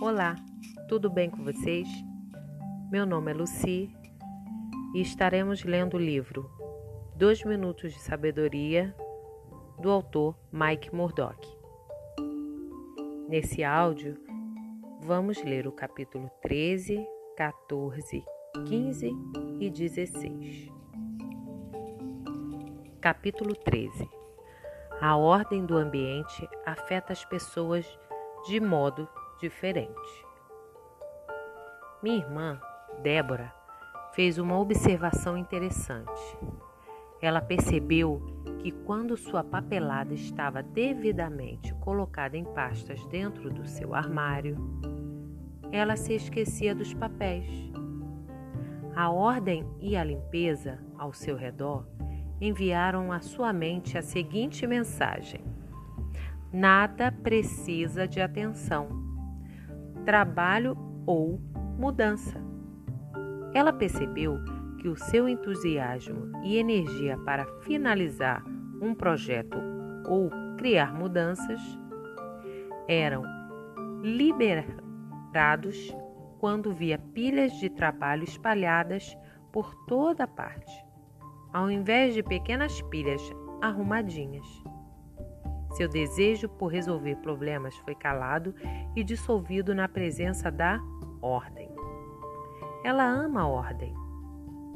Olá, tudo bem com vocês? Meu nome é Lucy e estaremos lendo o livro Dois Minutos de Sabedoria do autor Mike Murdock. Nesse áudio, vamos ler o capítulo 13, 14, 15 e 16. Capítulo 13 A ordem do ambiente afeta as pessoas de modo diferente. Minha irmã, Débora, fez uma observação interessante. Ela percebeu que quando sua papelada estava devidamente colocada em pastas dentro do seu armário, ela se esquecia dos papéis. A ordem e a limpeza ao seu redor enviaram à sua mente a seguinte mensagem: Nada precisa de atenção, trabalho ou mudança. Ela percebeu que o seu entusiasmo e energia para finalizar um projeto ou criar mudanças eram liberados quando via pilhas de trabalho espalhadas por toda parte ao invés de pequenas pilhas arrumadinhas. Seu desejo por resolver problemas foi calado e dissolvido na presença da ordem. Ela ama a ordem,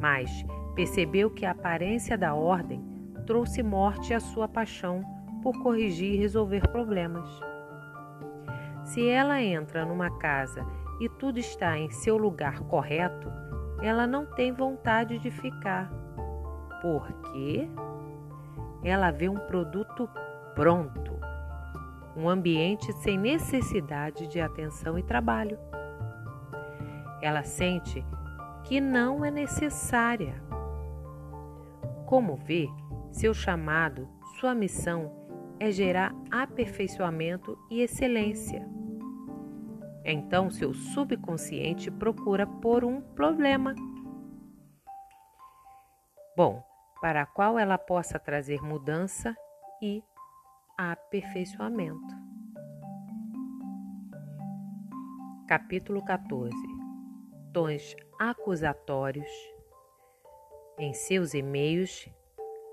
mas percebeu que a aparência da ordem trouxe morte à sua paixão por corrigir e resolver problemas. Se ela entra numa casa e tudo está em seu lugar correto, ela não tem vontade de ficar porque ela vê um produto pronto, um ambiente sem necessidade de atenção e trabalho. Ela sente que não é necessária. Como vê, seu chamado, sua missão é gerar aperfeiçoamento e excelência. Então, seu subconsciente procura por um problema. Bom, para qual ela possa trazer mudança e aperfeiçoamento. Capítulo 14 Tons acusatórios em seus e-mails,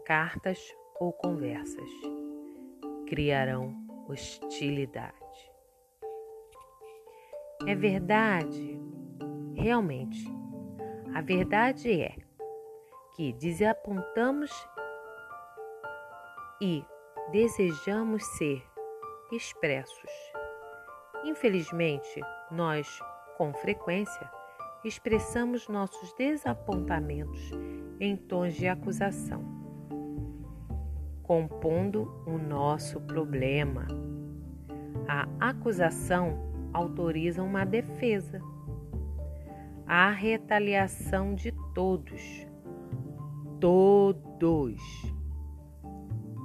cartas ou conversas criarão hostilidade. É verdade, realmente. A verdade é que desapontamos e desejamos ser expressos. Infelizmente, nós, com frequência, expressamos nossos desapontamentos em tons de acusação, compondo o nosso problema. A acusação autoriza uma defesa, a retaliação de todos todos.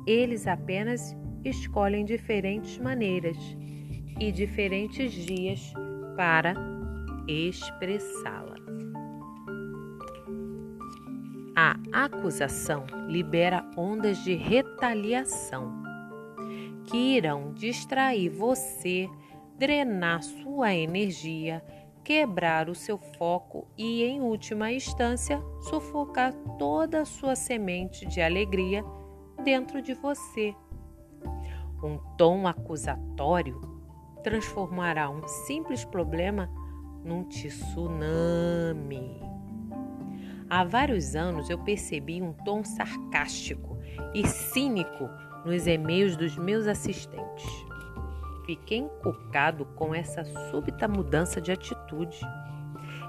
Eles apenas escolhem diferentes maneiras e diferentes dias para expressá-la. A acusação libera ondas de retaliação que irão distrair você, drenar sua energia quebrar o seu foco e, em última instância, sufocar toda a sua semente de alegria dentro de você. Um tom acusatório transformará um simples problema num tsunami. Há vários anos eu percebi um tom sarcástico e cínico nos e-mails dos meus assistentes. Fiquei encucado com essa súbita mudança de atitude.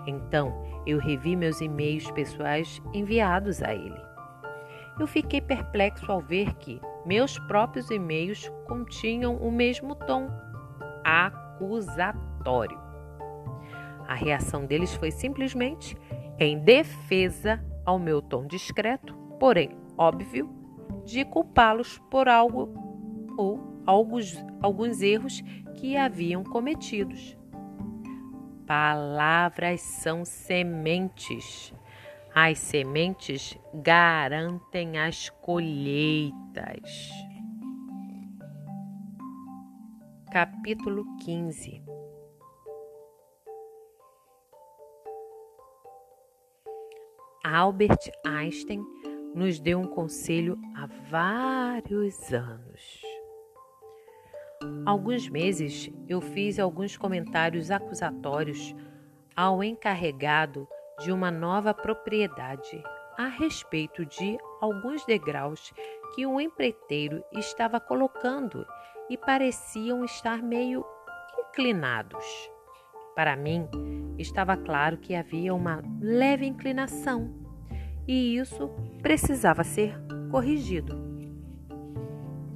Então, eu revi meus e-mails pessoais enviados a ele. Eu fiquei perplexo ao ver que meus próprios e-mails continham o mesmo tom acusatório. A reação deles foi simplesmente em defesa ao meu tom discreto, porém óbvio, de culpá-los por algo ou alguns, alguns erros que haviam cometidos. Palavras são sementes. As sementes garantem as colheitas. Capítulo 15 Albert Einstein nos deu um conselho há vários anos. Alguns meses eu fiz alguns comentários acusatórios ao encarregado de uma nova propriedade a respeito de alguns degraus que o empreiteiro estava colocando e pareciam estar meio inclinados. Para mim, estava claro que havia uma leve inclinação e isso precisava ser corrigido.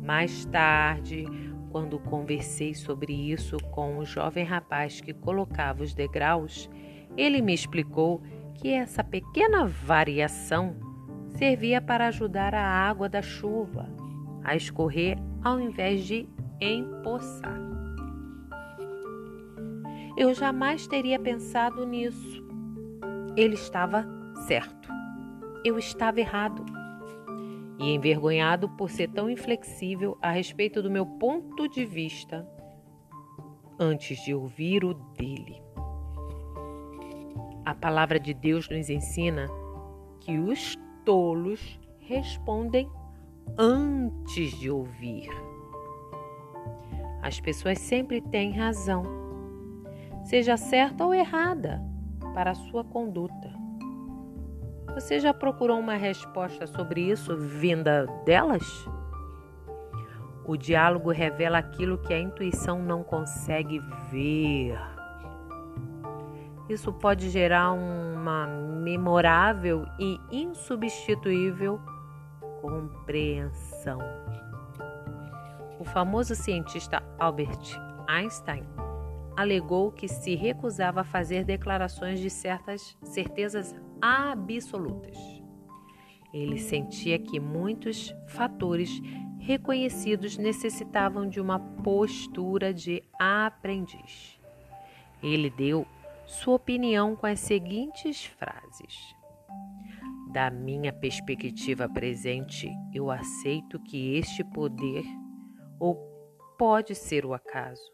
Mais tarde, quando conversei sobre isso com o jovem rapaz que colocava os degraus, ele me explicou que essa pequena variação servia para ajudar a água da chuva a escorrer ao invés de empoçar. Eu jamais teria pensado nisso. Ele estava certo. Eu estava errado e envergonhado por ser tão inflexível a respeito do meu ponto de vista antes de ouvir o dele. A palavra de Deus nos ensina que os tolos respondem antes de ouvir. As pessoas sempre têm razão, seja certa ou errada, para a sua conduta. Você já procurou uma resposta sobre isso vinda delas? O diálogo revela aquilo que a intuição não consegue ver. Isso pode gerar uma memorável e insubstituível compreensão. O famoso cientista Albert Einstein alegou que se recusava a fazer declarações de certas certezas absolutas. Ele sentia que muitos fatores reconhecidos necessitavam de uma postura de aprendiz. Ele deu sua opinião com as seguintes frases: Da minha perspectiva presente, eu aceito que este poder, ou pode ser o acaso,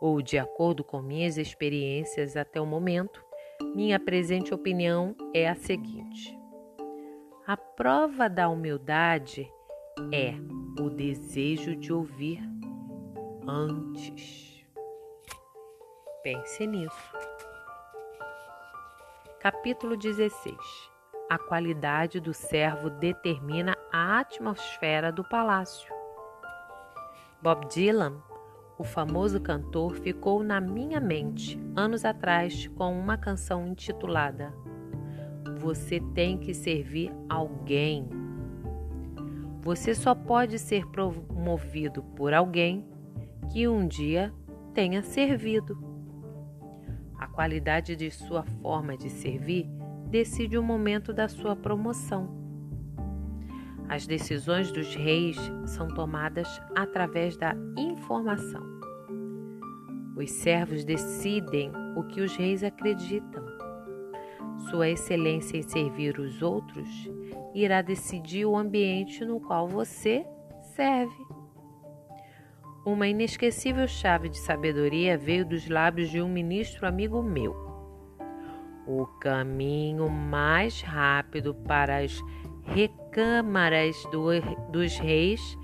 ou de acordo com minhas experiências até o momento, minha presente opinião é a seguinte: a prova da humildade é o desejo de ouvir antes. Pense nisso. Capítulo 16 A qualidade do servo determina a atmosfera do palácio. Bob Dylan o famoso cantor ficou na minha mente anos atrás com uma canção intitulada Você tem que servir alguém. Você só pode ser promovido por alguém que um dia tenha servido. Qualidade de sua forma de servir decide o momento da sua promoção. As decisões dos reis são tomadas através da informação. Os servos decidem o que os reis acreditam. Sua excelência em servir os outros irá decidir o ambiente no qual você serve. Uma inesquecível chave de sabedoria veio dos lábios de um ministro amigo meu. O caminho mais rápido para as recâmaras do, dos reis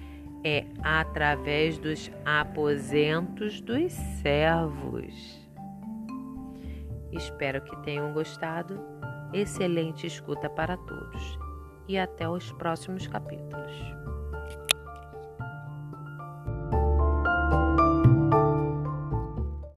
é através dos aposentos dos servos. Espero que tenham gostado. Excelente escuta para todos e até os próximos capítulos.